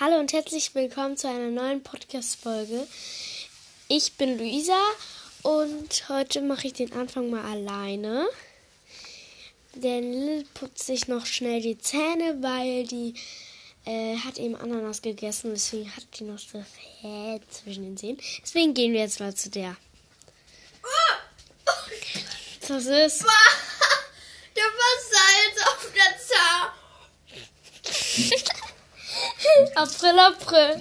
Hallo und herzlich willkommen zu einer neuen Podcast-Folge. Ich bin Luisa und heute mache ich den Anfang mal alleine. Denn Lil putzt sich noch schnell die Zähne, weil die äh, hat eben Ananas gegessen. Deswegen hat die noch so Fett zwischen den Zähnen. Deswegen gehen wir jetzt mal zu der. Was ist? Da war Salz auf der Zahn. April, April.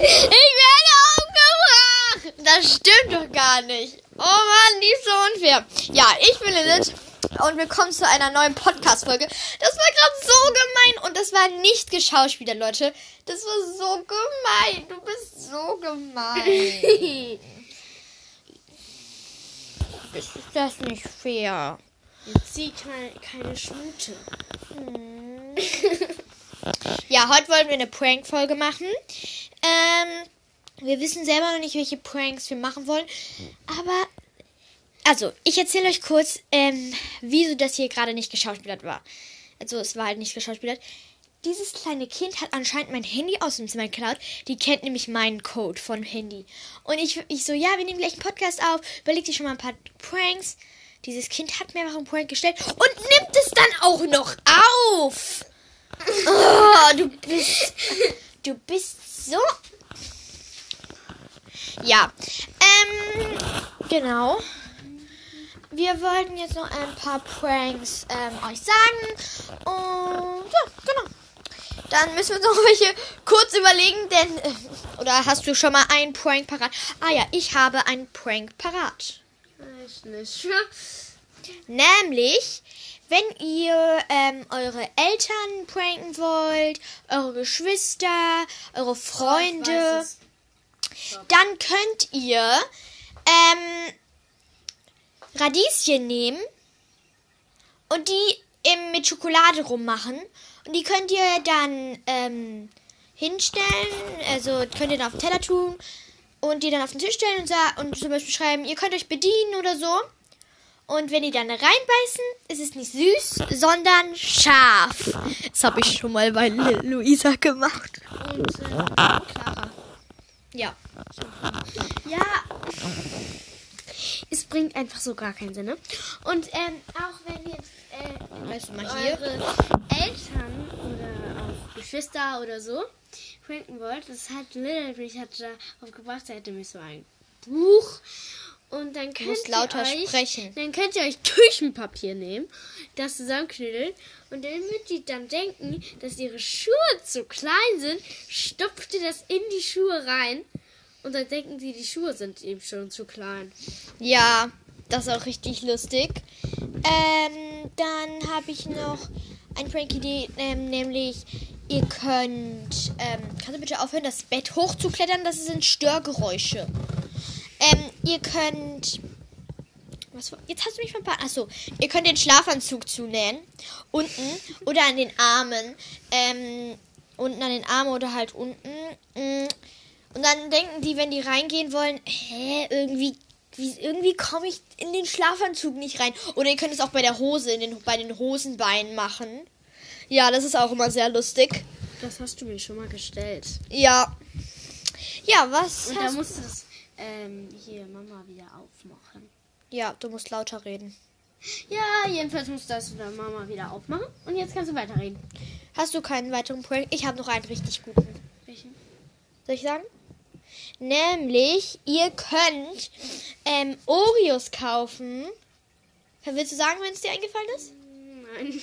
Ich werde aufgebracht. Das stimmt doch gar nicht. Oh Mann, die ist so unfair. Ja, ich bin Lilith und willkommen zu einer neuen Podcast-Folge. Das war gerade so gemein und das war nicht geschauspielert, Leute. Das war so gemein. Du bist so gemein. Ist das nicht fair? Jetzt zieh keine, keine Schnute. Ja, heute wollen wir eine Prank-Folge machen. Ähm, wir wissen selber noch nicht, welche Pranks wir machen wollen. Aber, also, ich erzähle euch kurz, ähm, wieso das hier gerade nicht geschauspielert war. Also, es war halt nicht geschauspielert. Dieses kleine Kind hat anscheinend mein Handy aus dem Zimmer geklaut. Die kennt nämlich meinen Code von Handy. Und ich, ich so, ja, wir nehmen gleich einen Podcast auf. Überleg dir schon mal ein paar Pranks. Dieses Kind hat mir einfach einen Prank gestellt und nimmt es dann auch noch auf. Oh, du bist. Du bist so. Ja. Ähm, genau. Wir wollten jetzt noch ein paar Pranks ähm, euch sagen. Und ja, genau. Dann müssen wir uns noch welche kurz überlegen, denn. Äh, oder hast du schon mal einen Prank parat? Ah ja, ich habe einen Prank parat. Ich nicht. Nämlich, wenn ihr ähm, eure Eltern pranken wollt, eure Geschwister, eure Freunde, es. dann könnt ihr ähm, Radieschen nehmen und die eben mit Schokolade rummachen. Und die könnt ihr dann ähm, hinstellen, also könnt ihr dann auf den Teller tun und die dann auf den Tisch stellen und, und zum Beispiel schreiben, ihr könnt euch bedienen oder so. Und wenn die dann reinbeißen, ist es nicht süß, sondern scharf. Das habe ich schon mal bei Lu- Luisa gemacht. Und äh. Ja. Ja. Es bringt einfach so gar keinen Sinn. Ne? Und ähm, auch wenn äh, Weißt du mal hier? eure Eltern oder auch Geschwister oder so pranken wollt, das hat Little ich hat da aufgebracht, sie hatte mir so ein Buch. Und dann könnt ihr euch, sprechen. Dann könnt ihr euch Küchenpapier nehmen, das zusammenknüdeln und damit die dann denken, dass ihre Schuhe zu klein sind, stopft ihr das in die Schuhe rein und dann denken sie, die Schuhe sind eben schon zu klein. Ja, das ist auch richtig lustig. Ähm, dann habe ich noch eine Prank-Idee, ähm, nämlich ihr könnt, ähm, kannst du bitte aufhören, das Bett hochzuklettern? Das sind Störgeräusche. Ähm, ihr könnt, was, jetzt hast du mich verpasst. Achso, ihr könnt den Schlafanzug zunähen, unten oder an den Armen, ähm, unten an den Armen oder halt unten. Mm. Und dann denken die, wenn die reingehen wollen, hä, irgendwie, wie, irgendwie komme ich in den Schlafanzug nicht rein. Oder ihr könnt es auch bei der Hose, in den, bei den Hosenbeinen machen. Ja, das ist auch immer sehr lustig. Das hast du mir schon mal gestellt. Ja. Ja, was? Und da musst du das ähm, hier Mama wieder aufmachen. ja, du musst lauter reden. Ja, jedenfalls musst du das wieder Mama wieder aufmachen. Und jetzt kannst du weiterreden. Hast du keinen weiteren Prank? Ich habe noch einen richtig guten. Welchen? Soll ich sagen? Nämlich, ihr könnt ähm, Oreos kaufen. Willst du sagen, wenn es dir eingefallen ist? Nein.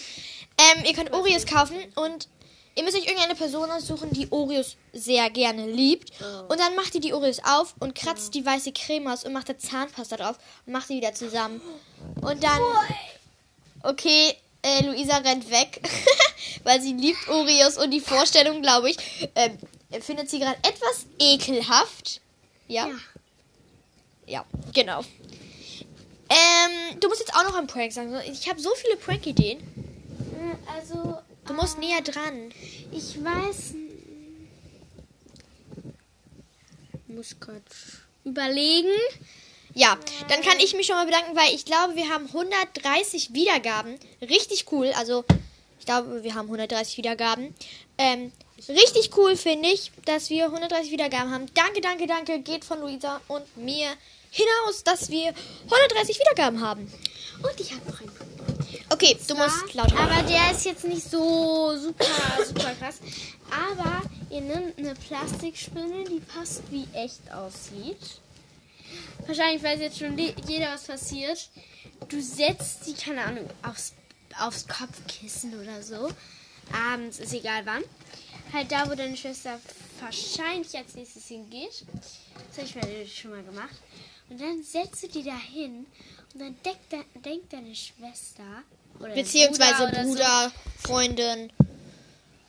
Ähm, ihr könnt Oreos kaufen und ihr müsst euch irgendeine Person aussuchen, die Oreos sehr gerne liebt. Und dann macht ihr die Oreos auf und kratzt die weiße Creme aus und macht da Zahnpasta drauf und macht die wieder zusammen. Und dann. Okay, äh, Luisa rennt weg, weil sie liebt Oreos und die Vorstellung, glaube ich, ähm, findet sie gerade etwas ekelhaft. Ja? Ja. Ja, genau. Ähm, du musst jetzt auch noch einen Prank sagen. Ich habe so viele Prank-Ideen. Äh, Also, Du musst näher dran. ich weiß. Muss gerade überlegen. Ja, dann kann ich mich schon mal bedanken, weil ich glaube, wir haben 130 Wiedergaben. Richtig cool. Also, ich glaube, wir haben 130 Wiedergaben. Ähm, richtig cool finde ich, dass wir 130 Wiedergaben haben. Danke, danke, danke. Geht von Luisa und mir hinaus, dass wir 130 Wiedergaben haben. Und ich habe noch einen. Okay, du musst lauter. Aber der ist jetzt nicht so super, super krass. Aber ihr nehmt eine Plastikspinne, die fast wie echt aussieht. Wahrscheinlich weiß jetzt schon jeder, was passiert. Du setzt die, keine Ahnung, aufs, aufs Kopfkissen oder so. Abends, ist egal wann. Halt da, wo deine Schwester wahrscheinlich als nächstes hingeht. Das habe ich mir schon mal gemacht. Und dann setzt du die da hin und dann denkt, de denkt deine Schwester oder Beziehungsweise oder so, Bruder, Freundin.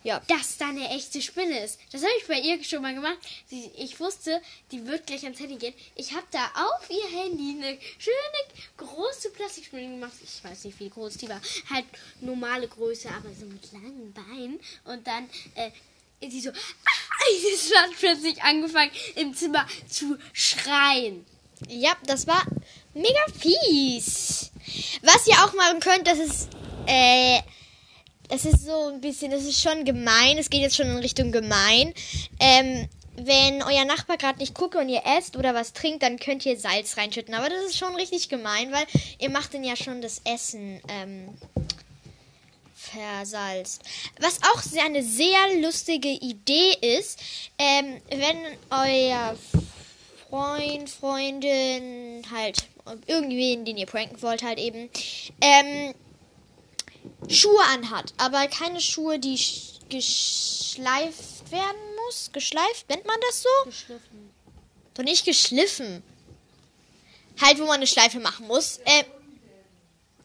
Ja. dass da eine echte Spinne ist. Das habe ich bei ihr schon mal gemacht. Sie, ich wusste, die wird gleich ans Handy gehen. Ich habe da auf ihr Handy eine schöne große Plastikspinne gemacht. Ich weiß nicht, wie groß die war. Halt normale Größe, aber so mit langen Beinen. Und dann äh, sie so, es hat plötzlich angefangen im Zimmer zu schreien. Ja, das war mega fies. Was ihr auch machen könnt, das ist, äh, das ist so ein bisschen, das ist schon gemein. Es geht jetzt schon in Richtung gemein. Ähm, wenn euer Nachbar gerade nicht guckt und ihr esst oder was trinkt, dann könnt ihr Salz reinschütten. Aber das ist schon richtig gemein, weil ihr macht dann ja schon das Essen ähm, versalzt. Was auch sehr, eine sehr lustige Idee ist, ähm, wenn euer Freund, Freundin, halt irgendwen, den ihr pranken wollt, halt eben, ähm, Schuhe anhat, aber keine Schuhe, die sch- geschleift werden muss. Geschleift, nennt man das so? Geschliffen. Doch nicht geschliffen. Halt, wo man eine Schleife machen muss. Äh,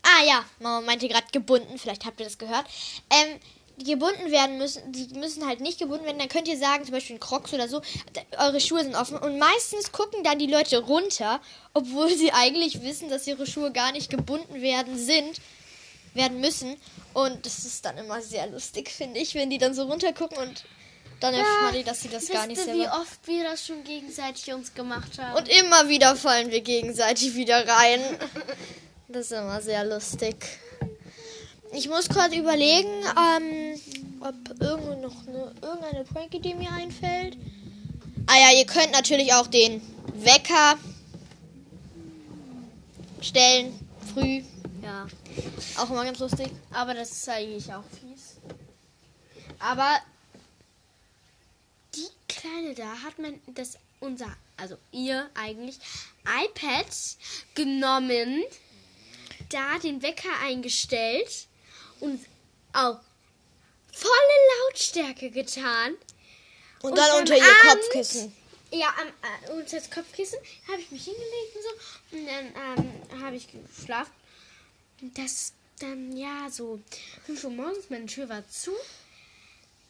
ah ja, Mama meinte gerade gebunden, vielleicht habt ihr das gehört. Ähm, die gebunden werden müssen, die müssen halt nicht gebunden werden. Dann könnt ihr sagen, zum Beispiel in Crocs oder so, eure Schuhe sind offen. Und meistens gucken dann die Leute runter, obwohl sie eigentlich wissen, dass ihre Schuhe gar nicht gebunden werden sind, werden müssen. Und das ist dann immer sehr lustig, finde ich, wenn die dann so runtergucken und dann erfahren die, dass sie das gar nicht selber... wie oft wir das schon gegenseitig uns gemacht haben? Und immer wieder fallen wir gegenseitig wieder rein. Das ist immer sehr lustig. Ich muss gerade überlegen, ähm, ob irgendwo noch eine, irgendeine Prank-Idee mir einfällt. Ah ja, ihr könnt natürlich auch den Wecker stellen, früh. ja. Auch immer ganz lustig. Aber das ist eigentlich auch fies. Aber die Kleine da hat man das unser, also ihr eigentlich, iPad genommen, da den Wecker eingestellt und auf volle Lautstärke getan. Und, Und dann unter ihr Abend- Kopfkissen. Ja, am, äh, unter das Kopfkissen habe ich mich hingelegt und so. Und dann ähm, habe ich geschlafen. Und das dann, ja, so 5 Uhr morgens, meine Tür war zu.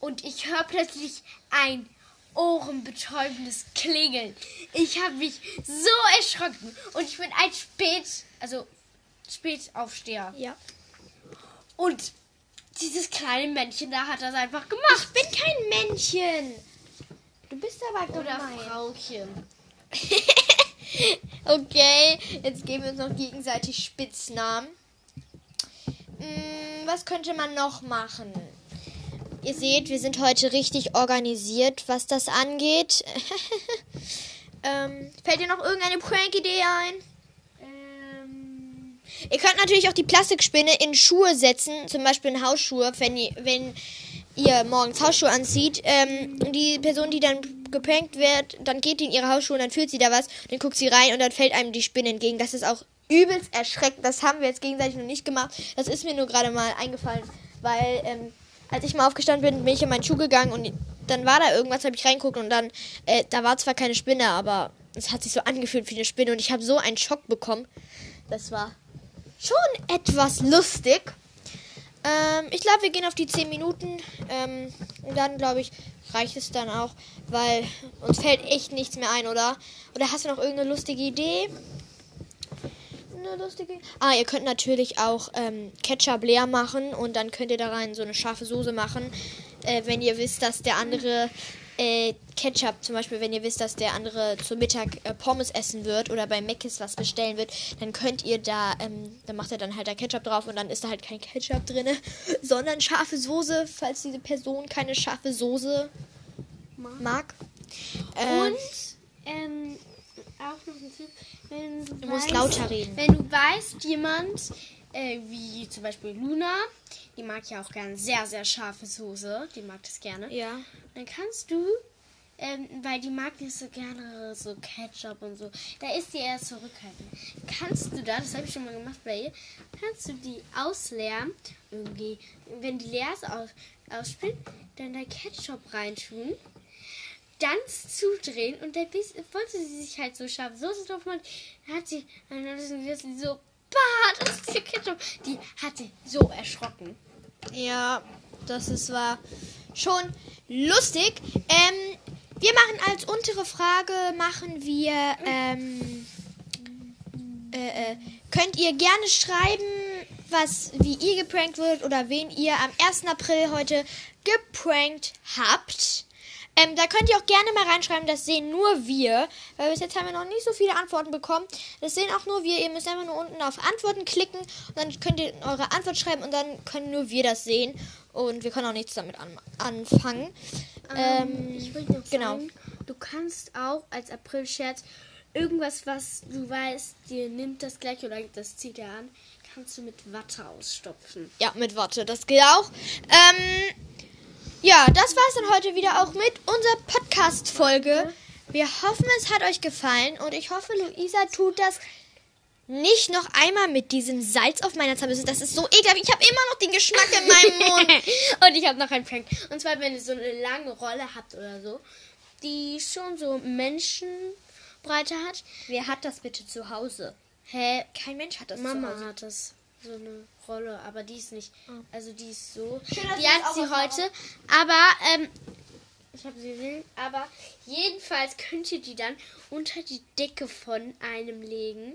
Und ich höre plötzlich ein ohrenbetäubendes Klingeln. Ich habe mich so erschrocken. Und ich bin ein Spät, also Spätaufsteher. Ja. Und dieses kleine Männchen da hat das einfach gemacht. Ich bin kein Männchen. Du bist aber Oder gemein. Frauchen. okay, jetzt geben wir uns noch gegenseitig Spitznamen. Hm, was könnte man noch machen? Ihr seht, wir sind heute richtig organisiert, was das angeht. ähm, fällt dir noch irgendeine Prank-Idee ein? Ihr könnt natürlich auch die Plastikspinne in Schuhe setzen, zum Beispiel in Hausschuhe, wenn ihr, wenn ihr morgens Hausschuhe anzieht. Ähm, die Person, die dann geprankt wird, dann geht die in ihre Hausschuhe und dann fühlt sie da was, dann guckt sie rein und dann fällt einem die Spinne entgegen. Das ist auch übelst erschreckend. Das haben wir jetzt gegenseitig noch nicht gemacht. Das ist mir nur gerade mal eingefallen, weil ähm, als ich mal aufgestanden bin, bin ich in meinen Schuh gegangen und dann war da irgendwas, habe ich reingeguckt und dann, äh, da war zwar keine Spinne, aber es hat sich so angefühlt wie eine Spinne und ich habe so einen Schock bekommen. Das war schon etwas lustig. Ähm, ich glaube, wir gehen auf die 10 Minuten. Ähm, und dann, glaube ich, reicht es dann auch, weil uns fällt echt nichts mehr ein, oder? Oder hast du noch irgendeine lustige Idee? Eine lustige Ah, ihr könnt natürlich auch ähm, Ketchup leer machen und dann könnt ihr da rein so eine scharfe Soße machen. Äh, wenn ihr wisst, dass der andere äh, Ketchup, zum Beispiel, wenn ihr wisst, dass der andere zu Mittag äh, Pommes essen wird oder bei Mc's was bestellen wird, dann könnt ihr da, ähm, dann macht er dann halt da Ketchup drauf und dann ist da halt kein Ketchup drin, sondern scharfe Soße, falls diese Person keine scharfe Soße mag. Ähm, Und ähm, auch noch ein Tipp, wenn du, weißt, lauter reden. Wenn du weißt, jemand, äh, wie zum Beispiel Luna, die mag ja auch gerne sehr, sehr scharfe Soße, die mag das gerne. ja. Dann kannst du, ähm, weil die mag nicht so gerne so Ketchup und so, da ist die eher zurückhaltend. Kannst du da, das habe ich schon mal gemacht bei ihr, kannst du die ausleeren, irgendwie, wenn die leer ist, aus, ausspielen, dann da Ketchup reintun, dann zudrehen und dann wollte sie sich halt so scharf Soße drauf machen, dann hat sie, dann hat sie so, bah, das ist hier Ketchup. Die hatte so erschrocken. Ja, das ist war schon lustig. Ähm, wir machen als untere Frage, machen wir, ähm, äh, äh, könnt ihr gerne schreiben, was, wie ihr geprankt wird oder wen ihr am 1. April heute geprankt habt. Ähm, da könnt ihr auch gerne mal reinschreiben, das sehen nur wir, weil bis jetzt haben wir noch nicht so viele Antworten bekommen. Das sehen auch nur wir. Ihr müsst einfach nur unten auf Antworten klicken und dann könnt ihr eure Antwort schreiben und dann können nur wir das sehen und wir können auch nichts damit an anfangen. Ähm, ich wollte noch genau. sagen, du kannst auch als April-Scherz irgendwas, was du weißt, dir nimmt das gleich oder das zieht er an, kannst du mit Watte ausstopfen. Ja, mit Worte, das geht auch. Ähm, ja, das war's dann heute wieder auch mit unserer Podcast-Folge. Wir hoffen, es hat euch gefallen und ich hoffe, Luisa tut das nicht noch einmal mit diesem Salz auf meiner Zahnbürste. Das ist so ekelhaft. Ich habe immer noch den Geschmack in meinem Mund. Und ich habe noch einen Prank. Und zwar, wenn ihr so eine lange Rolle habt oder so, die schon so Menschenbreite hat. Wer hat das bitte zu Hause? Hä? Kein Mensch hat das Mama zu Hause. hat das. So eine Rolle, aber die ist nicht. Also die ist so. Schön, die hat sie heute. Aber, ähm. Ich habe sie gesehen. Aber jedenfalls könnt ihr die dann unter die Decke von einem legen.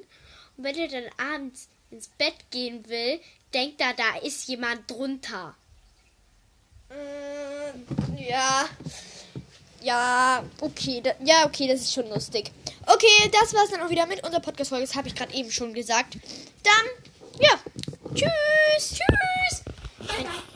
Und wenn ihr dann abends ins Bett gehen will, denkt da, da ist jemand drunter. Äh, ja. Ja, okay. Da, ja, okay, das ist schon lustig. Okay, das war's dann auch wieder mit unserer Podcast-Folge. Das habe ich gerade eben schon gesagt. Dann, ja. Tschüss. Tschüss. Bye.